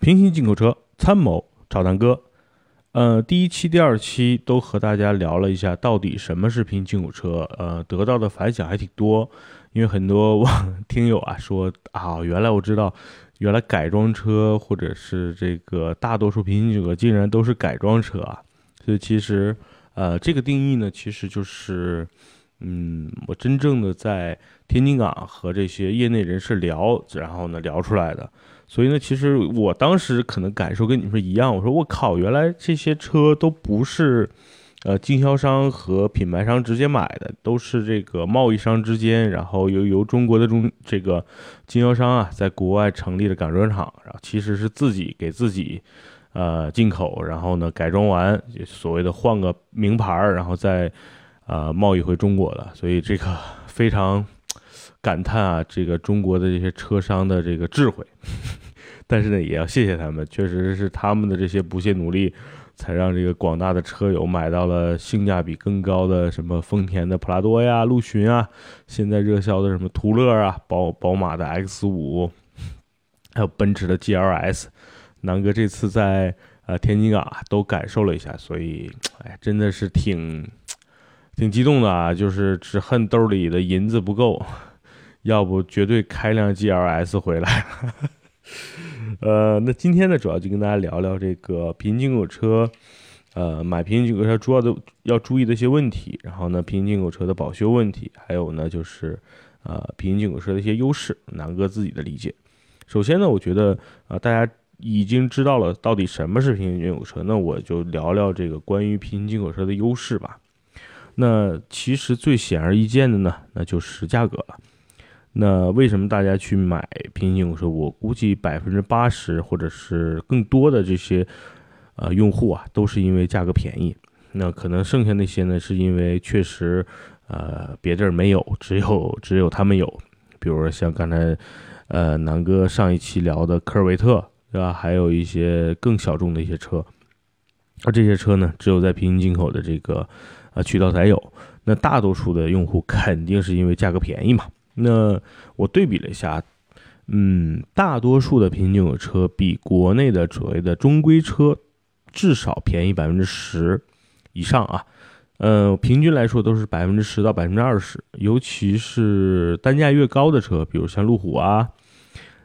平行进口车参谋找南哥，呃，第一期、第二期都和大家聊了一下，到底什么是平行进口车，呃，得到的反响还挺多，因为很多网听友啊说啊，原来我知道，原来改装车或者是这个大多数平行进口车竟然都是改装车啊，所以其实，呃，这个定义呢，其实就是，嗯，我真正的在天津港和这些业内人士聊，然后呢聊出来的。所以呢，其实我当时可能感受跟你们一样，我说我靠，原来这些车都不是，呃，经销商和品牌商直接买的，都是这个贸易商之间，然后由由中国的中这个经销商啊，在国外成立的改装厂，然后其实是自己给自己，呃，进口，然后呢改装完，所谓的换个名牌儿，然后再，呃，贸易回中国的，所以这个非常。感叹啊，这个中国的这些车商的这个智慧，但是呢，也要谢谢他们，确实是他们的这些不懈努力，才让这个广大的车友买到了性价比更高的什么丰田的普拉多呀、陆巡啊，现在热销的什么途乐啊、宝宝马的 X 五，还有奔驰的 GLS。南哥这次在呃天津港都感受了一下，所以哎，真的是挺挺激动的啊，就是只恨兜里的银子不够。要不绝对开辆 GLS 回来。呃，那今天呢，主要就跟大家聊聊这个平行进口车，呃，买平行进口车主要的要注意的一些问题，然后呢，平行进口车的保修问题，还有呢，就是呃，平行进口车的一些优势，南哥自己的理解。首先呢，我觉得啊，大家已经知道了到底什么是平行进口车，那我就聊聊这个关于平行进口车的优势吧。那其实最显而易见的呢，那就是价格了。那为什么大家去买平行进口车？我估计百分之八十或者是更多的这些呃用户啊，都是因为价格便宜。那可能剩下那些呢，是因为确实呃别地儿没有，只有只有他们有。比如说像刚才呃南哥上一期聊的科尔维特，对吧？还有一些更小众的一些车，而这些车呢，只有在平行进口的这个呃渠道才有。那大多数的用户肯定是因为价格便宜嘛。那我对比了一下，嗯，大多数的平行进口车比国内的所谓的中规车至少便宜百分之十以上啊，呃，平均来说都是百分之十到百分之二十，尤其是单价越高的车，比如像路虎啊，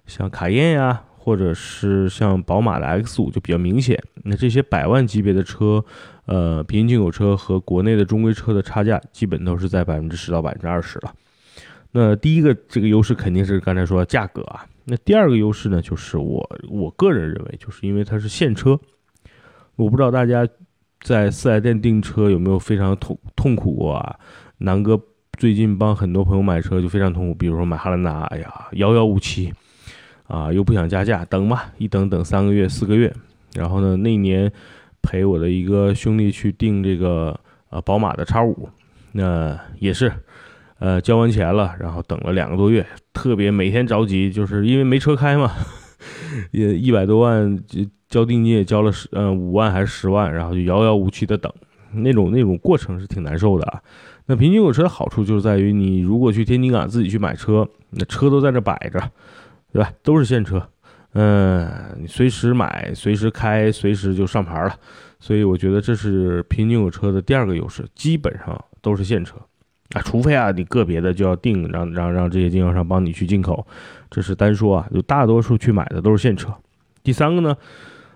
像卡宴呀，或者是像宝马的 X 五就比较明显。那这些百万级别的车，呃，平行进口车和国内的中规车的差价基本都是在百分之十到百分之二十了。那第一个这个优势肯定是刚才说价格啊。那第二个优势呢，就是我我个人认为，就是因为它是现车。我不知道大家在四 S 店订车有没有非常痛痛苦过啊？南哥最近帮很多朋友买车就非常痛苦，比如说买汉兰达，哎呀，遥遥无期啊，又不想加价，等吧，一等等三个月四个月。然后呢，那年陪我的一个兄弟去订这个呃宝马的叉五，那也是。呃，交完钱了，然后等了两个多月，特别每天着急，就是因为没车开嘛，也一百多万交定金，也交了十呃五万还是十万，然后就遥遥无期的等，那种那种过程是挺难受的啊。那平均有车的好处就是在于，你如果去天津港自己去买车，那车都在这摆着，对吧？都是现车，嗯，你随时买，随时开，随时就上牌了。所以我觉得这是平均有车的第二个优势，基本上都是现车。啊，除非啊，你个别的就要定，让让让这些经销商帮你去进口，这是单说啊，就大多数去买的都是现车。第三个呢，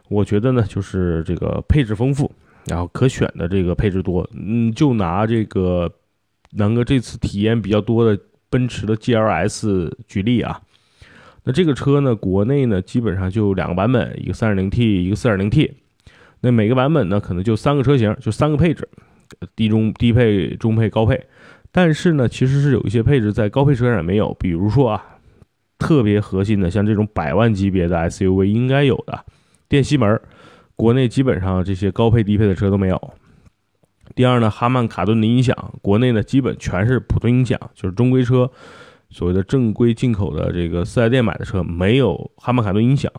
我觉得呢，就是这个配置丰富，然后可选的这个配置多。嗯，就拿这个南哥这次体验比较多的奔驰的 GLS 举例啊，那这个车呢，国内呢基本上就两个版本，一个 3.0T，一个 4.0T，那每个版本呢可能就三个车型，就三个配置，低中低配、中配、高配。但是呢，其实是有一些配置在高配车上没有，比如说啊，特别核心的，像这种百万级别的 SUV 应该有的电吸门，国内基本上这些高配低配的车都没有。第二呢，哈曼卡顿的音响，国内呢基本全是普通音响，就是中规车，所谓的正规进口的这个四 S 店买的车没有哈曼卡顿音响，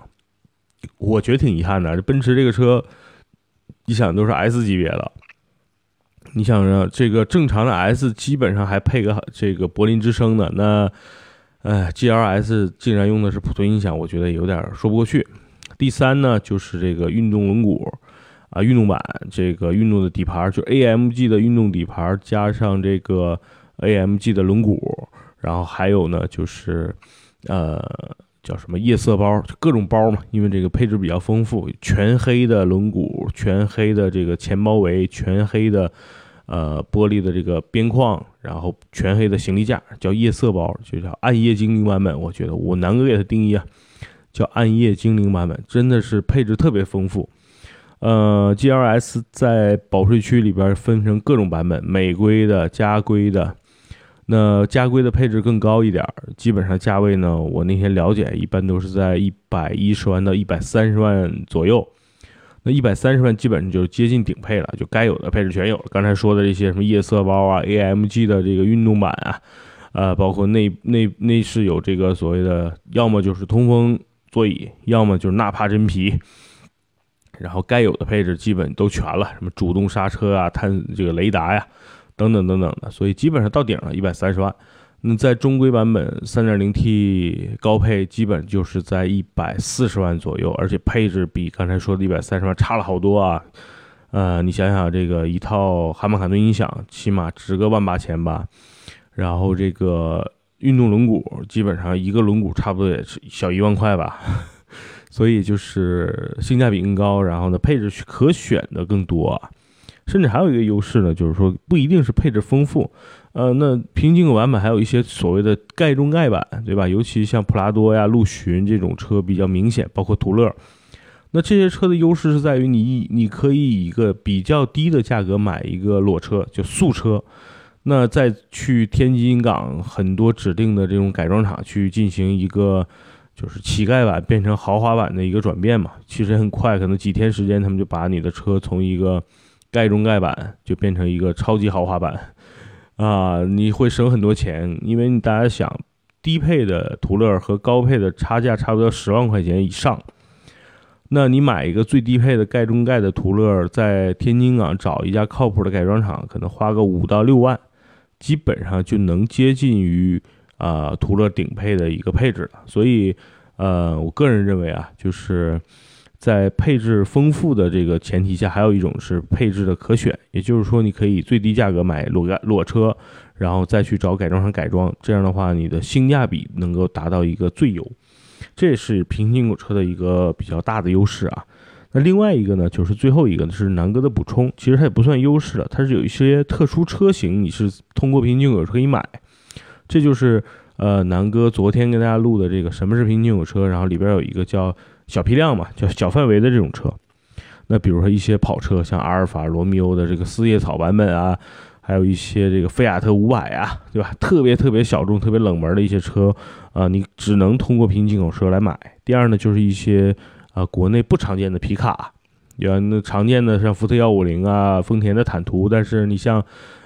我觉得挺遗憾的。这奔驰这个车，你想都是 S 级别的。你想着这个正常的 S 基本上还配个这个柏林之声的，那，哎，G L S 竟然用的是普通音响，我觉得有点说不过去。第三呢，就是这个运动轮毂啊，运动版这个运动的底盘，就 AMG 的运动底盘加上这个 AMG 的轮毂，然后还有呢就是呃叫什么夜色包，就各种包嘛，因为这个配置比较丰富，全黑的轮毂，全黑的这个前包围，全黑的。呃，玻璃的这个边框，然后全黑的行李架，叫夜色包，就叫暗夜精灵版本。我觉得我南哥给它定义啊，叫暗夜精灵版本，真的是配置特别丰富。呃，GLS 在保税区里边分成各种版本，美规的、加规的。那加规的配置更高一点，基本上价位呢，我那天了解，一般都是在一百一十万到一百三十万左右。那一百三十万基本上就接近顶配了，就该有的配置全有了。刚才说的这些什么夜色包啊、AMG 的这个运动版啊，呃，包括内内内饰有这个所谓的，要么就是通风座椅，要么就是纳帕真皮，然后该有的配置基本都全了，什么主动刹车啊、探这个雷达呀，等等等等的，所以基本上到顶了，一百三十万。那在中规版本 3.0T 高配，基本就是在一百四十万左右，而且配置比刚才说的一百三十万差了好多啊。呃，你想想，这个一套哈曼卡顿音响，起码值个万八千吧。然后这个运动轮毂，基本上一个轮毂差不多也是小一万块吧。所以就是性价比更高，然后呢，配置可选的更多啊。甚至还有一个优势呢，就是说不一定是配置丰富。呃，那平行进口版本还有一些所谓的盖中盖版，对吧？尤其像普拉多呀、陆巡这种车比较明显，包括途乐。那这些车的优势是在于你，你可以以一个比较低的价格买一个裸车，就素车。那再去天津港很多指定的这种改装厂去进行一个就是乞丐版变成豪华版的一个转变嘛，其实很快，可能几天时间，他们就把你的车从一个盖中盖版就变成一个超级豪华版。啊，你会省很多钱，因为大家想，低配的途乐和高配的差价差不多十万块钱以上。那你买一个最低配的盖中盖的途乐，在天津港找一家靠谱的改装厂，可能花个五到六万，基本上就能接近于啊途乐顶配的一个配置了。所以，呃，我个人认为啊，就是。在配置丰富的这个前提下，还有一种是配置的可选，也就是说，你可以最低价格买裸裸车，然后再去找改装厂改装，这样的话，你的性价比能够达到一个最优，这是平行进口车的一个比较大的优势啊。那另外一个呢，就是最后一个呢是南哥的补充，其实它也不算优势了，它是有一些特殊车型，你是通过平行进口车可以买，这就是呃南哥昨天跟大家录的这个什么是平行进口车，然后里边有一个叫。小批量嘛，叫小范围的这种车，那比如说一些跑车，像阿尔法罗密欧的这个四叶草版本啊，还有一些这个菲亚特五百啊，对吧？特别特别小众、特别冷门的一些车啊，你只能通过平行进口车来买。第二呢，就是一些啊国内不常见的皮卡，有那常见的像福特幺五零啊、丰田的坦途，但是你像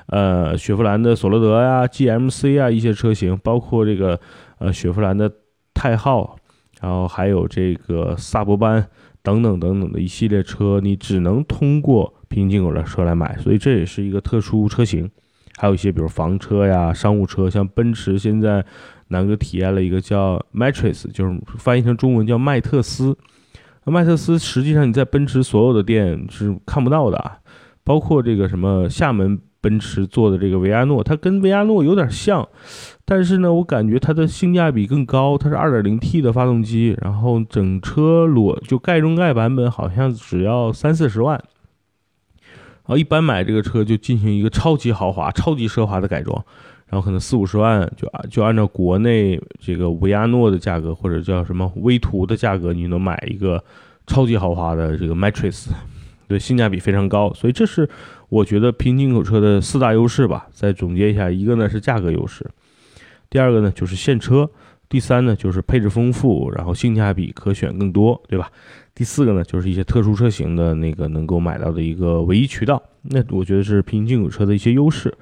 呃雪佛兰的索罗德呀、GMC 啊一些车型，包括这个呃雪佛兰的泰浩。然后还有这个萨博班等等等等的一系列车，你只能通过平行进口的车来买，所以这也是一个特殊车型。还有一些比如房车呀、商务车，像奔驰现在南哥体验了一个叫 Matrix，就是翻译成中文叫麦特斯。那麦特斯实际上你在奔驰所有的店是看不到的，包括这个什么厦门。奔驰做的这个维亚诺，它跟维亚诺有点像，但是呢，我感觉它的性价比更高。它是 2.0T 的发动机，然后整车裸就盖中盖版本好像只要三四十万。然后一般买这个车就进行一个超级豪华、超级奢华的改装，然后可能四五十万就就按照国内这个维亚诺的价格或者叫什么威图的价格，你能买一个超级豪华的这个 Matrix。对，性价比非常高，所以这是我觉得平行进口车的四大优势吧。再总结一下，一个呢是价格优势，第二个呢就是现车，第三呢就是配置丰富，然后性价比可选更多，对吧？第四个呢就是一些特殊车型的那个能够买到的一个唯一渠道。那我觉得是平行进口车的一些优势。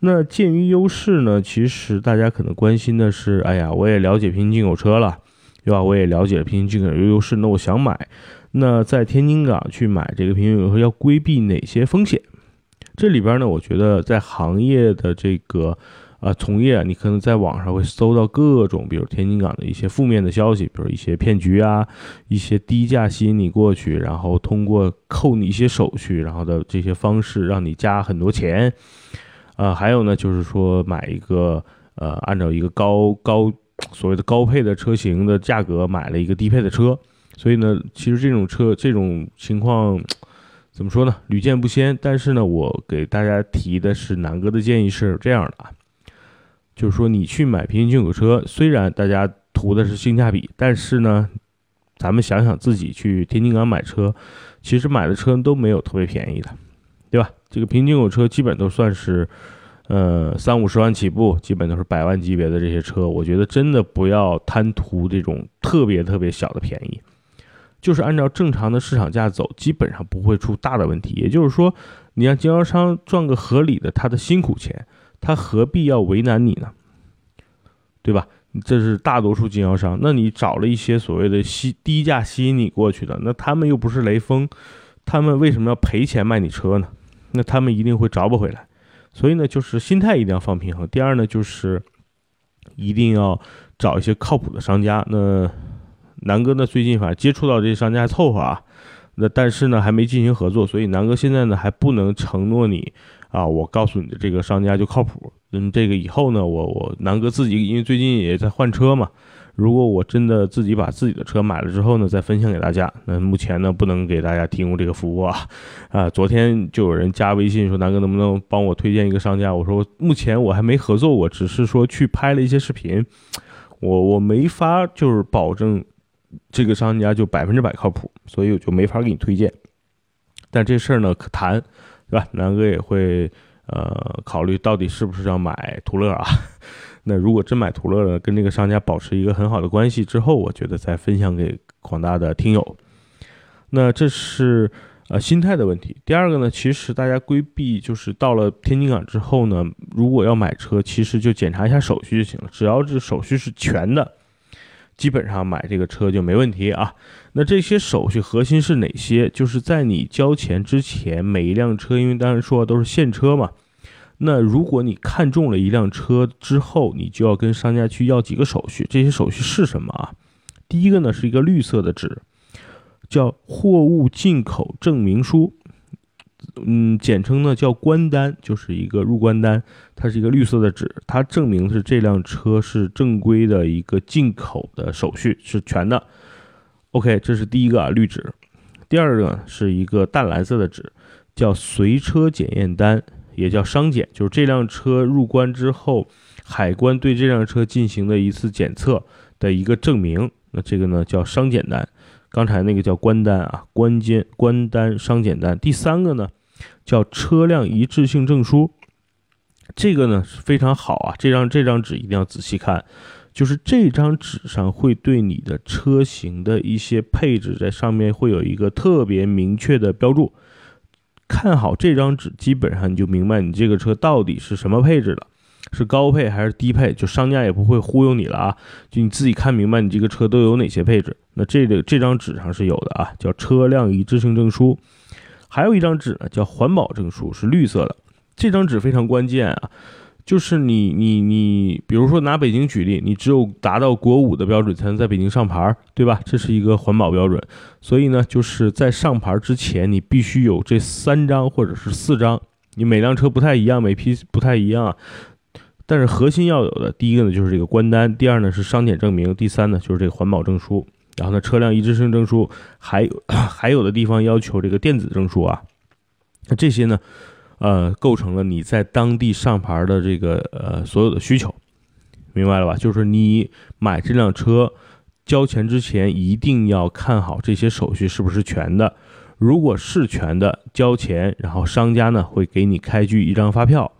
那鉴于优势呢，其实大家可能关心的是，哎呀，我也了解平行进口车了，对吧？我也了解了平行进口的优势，那我想买。那在天津港去买这个平行进口车要规避哪些风险？这里边呢，我觉得在行业的这个啊从业，你可能在网上会搜到各种，比如天津港的一些负面的消息，比如一些骗局啊，一些低价吸引你过去，然后通过扣你一些手续，然后的这些方式让你加很多钱。啊，还有呢，就是说买一个呃，按照一个高高所谓的高配的车型的价格买了一个低配的车，所以呢，其实这种车这种情况 怎么说呢，屡见不鲜。但是呢，我给大家提的是南哥的建议是这样的啊，就是说你去买平行进口车，虽然大家图的是性价比，但是呢，咱们想想自己去天津港买车，其实买的车都没有特别便宜的。对吧？这个平行进口车基本都算是，呃，三五十万起步，基本都是百万级别的这些车。我觉得真的不要贪图这种特别特别小的便宜，就是按照正常的市场价走，基本上不会出大的问题。也就是说，你让经销商赚个合理的他的辛苦钱，他何必要为难你呢？对吧？这是大多数经销商。那你找了一些所谓的吸低价吸引你过去的，那他们又不是雷锋，他们为什么要赔钱卖你车呢？那他们一定会找不回来，所以呢，就是心态一定要放平衡。第二呢，就是一定要找一些靠谱的商家。那南哥呢，最近反正接触到这些商家还凑合啊，那但是呢，还没进行合作，所以南哥现在呢还不能承诺你啊，我告诉你的这个商家就靠谱。嗯，这个以后呢，我我南哥自己因为最近也在换车嘛。如果我真的自己把自己的车买了之后呢，再分享给大家。那目前呢，不能给大家提供这个服务啊。啊，昨天就有人加微信说，南哥能不能帮我推荐一个商家？我说目前我还没合作过，只是说去拍了一些视频，我我没法就是保证这个商家就百分之百靠谱，所以我就没法给你推荐。但这事儿呢可谈，对吧？南哥也会呃考虑到底是不是要买途乐啊。那如果真买途乐了，跟这个商家保持一个很好的关系之后，我觉得再分享给广大的听友。那这是呃心态的问题。第二个呢，其实大家规避就是到了天津港之后呢，如果要买车，其实就检查一下手续就行了。只要这手续是全的，基本上买这个车就没问题啊。那这些手续核心是哪些？就是在你交钱之前，每一辆车，因为当然说都是现车嘛。那如果你看中了一辆车之后，你就要跟商家去要几个手续。这些手续是什么啊？第一个呢是一个绿色的纸，叫货物进口证明书，嗯，简称呢叫关单，就是一个入关单。它是一个绿色的纸，它证明是这辆车是正规的一个进口的手续是全的。OK，这是第一个啊，绿纸。第二个是一个淡蓝色的纸，叫随车检验单。也叫商检，就是这辆车入关之后，海关对这辆车进行的一次检测的一个证明。那这个呢叫商检单，刚才那个叫关单啊，关监关单商检单。第三个呢叫车辆一致性证书，这个呢是非常好啊，这张这张纸一定要仔细看，就是这张纸上会对你的车型的一些配置在上面会有一个特别明确的标注。看好这张纸，基本上你就明白你这个车到底是什么配置了，是高配还是低配，就商家也不会忽悠你了啊，就你自己看明白你这个车都有哪些配置。那这个这张纸上是有的啊，叫车辆一致性证书。还有一张纸呢，叫环保证书，是绿色的。这张纸非常关键啊。就是你你你，比如说拿北京举例，你只有达到国五的标准才能在北京上牌，对吧？这是一个环保标准，所以呢，就是在上牌之前，你必须有这三张或者是四张，你每辆车不太一样，每批不太一样啊。但是核心要有的，第一个呢就是这个关单，第二呢是商检证明，第三呢就是这个环保证书，然后呢车辆一致性证书，还有 还有的地方要求这个电子证书啊，那这些呢？呃，构成了你在当地上牌的这个呃所有的需求，明白了吧？就是你买这辆车交钱之前一定要看好这些手续是不是全的。如果是全的，交钱，然后商家呢会给你开具一张发票，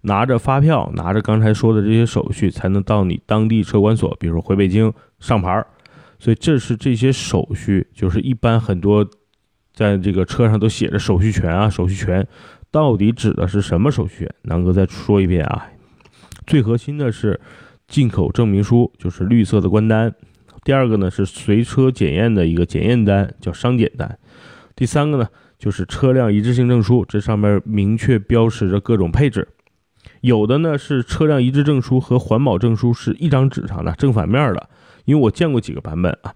拿着发票，拿着刚才说的这些手续，才能到你当地车管所，比如回北京上牌。所以这是这些手续，就是一般很多在这个车上都写着手续全啊，手续全。到底指的是什么手续？南哥再说一遍啊，最核心的是进口证明书，就是绿色的关单；第二个呢是随车检验的一个检验单，叫商检单；第三个呢就是车辆一致性证书，这上面明确标识着各种配置；有的呢是车辆一致证书和环保证书是一张纸上的正反面的，因为我见过几个版本啊。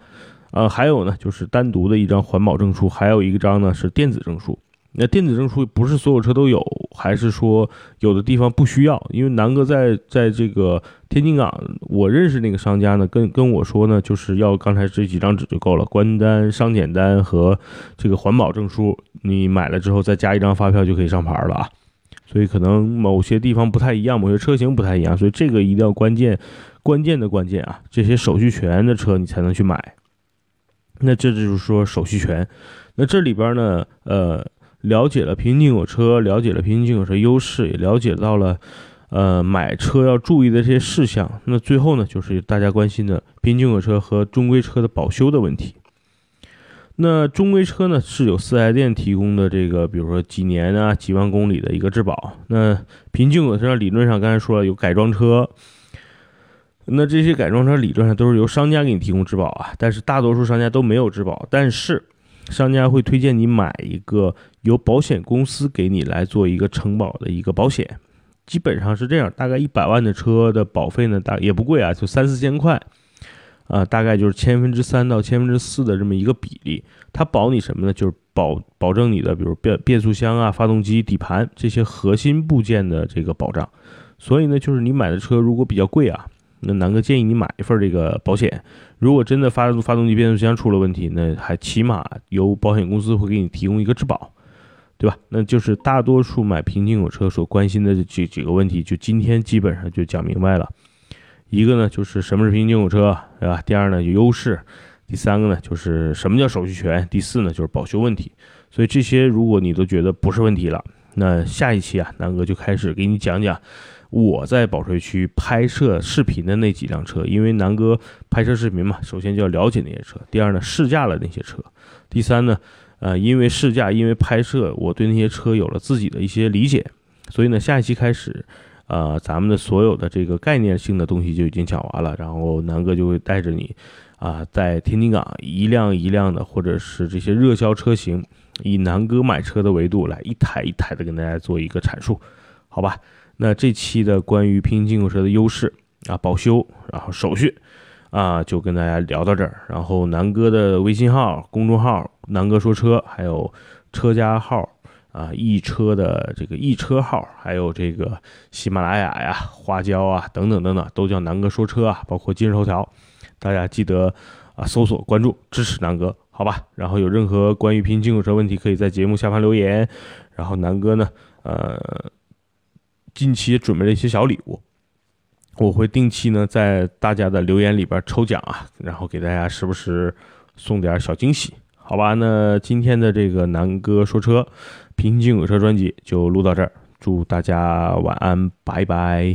呃，还有呢就是单独的一张环保证书，还有一个张呢是电子证书。那电子证书不是所有车都有，还是说有的地方不需要？因为南哥在在这个天津港，我认识那个商家呢，跟跟我说呢，就是要刚才这几张纸就够了，关单、商检单和这个环保证书，你买了之后再加一张发票就可以上牌了啊。所以可能某些地方不太一样，某些车型不太一样，所以这个一定要关键关键的关键啊，这些手续权的车你才能去买。那这就是说手续权。那这里边呢，呃。了解了平行进口车，了解了平行进口车优势，也了解到了，呃，买车要注意的这些事项。那最后呢，就是大家关心的平行进口车和中规车的保修的问题。那中规车呢，是有四 S 店提供的这个，比如说几年啊、几万公里的一个质保。那平行进口车理论上刚才说了有改装车，那这些改装车理论上都是由商家给你提供质保啊，但是大多数商家都没有质保，但是。商家会推荐你买一个由保险公司给你来做一个承保的一个保险，基本上是这样，大概一百万的车的保费呢，大也不贵啊，就三四千块，啊，大概就是千分之三到千分之四的这么一个比例。它保你什么呢？就是保保证你的，比如变变速箱啊、发动机、底盘这些核心部件的这个保障。所以呢，就是你买的车如果比较贵啊。那南哥建议你买一份这个保险，如果真的发发动机、变速箱出了问题，那还起码由保险公司会给你提供一个质保，对吧？那就是大多数买平进口车所关心的这几个问题，就今天基本上就讲明白了。一个呢就是什么是平行进口车，对吧？第二呢有优势，第三个呢就是什么叫手续权，第四呢就是保修问题。所以这些如果你都觉得不是问题了，那下一期啊，南哥就开始给你讲讲。我在保税区拍摄视频的那几辆车，因为南哥拍摄视频嘛，首先就要了解那些车，第二呢试驾了那些车，第三呢，呃，因为试驾，因为拍摄，我对那些车有了自己的一些理解，所以呢，下一期开始，呃，咱们的所有的这个概念性的东西就已经讲完了，然后南哥就会带着你，啊，在天津港一辆一辆的，或者是这些热销车型，以南哥买车的维度来一台一台的跟大家做一个阐述，好吧？那这期的关于平行进口车的优势啊，保修，然后手续啊，就跟大家聊到这儿。然后南哥的微信号、公众号“南哥说车”，还有车家号啊，易车的这个易车号，还有这个喜马拉雅呀、花椒啊等等等等，都叫南哥说车啊。包括今日头条，大家记得啊搜索关注，支持南哥，好吧？然后有任何关于拼进口车问题，可以在节目下方留言。然后南哥呢，呃。近期准备了一些小礼物，我会定期呢在大家的留言里边抽奖啊，然后给大家时不时送点小惊喜，好吧？那今天的这个南哥说车平静火车专辑就录到这儿，祝大家晚安，拜拜。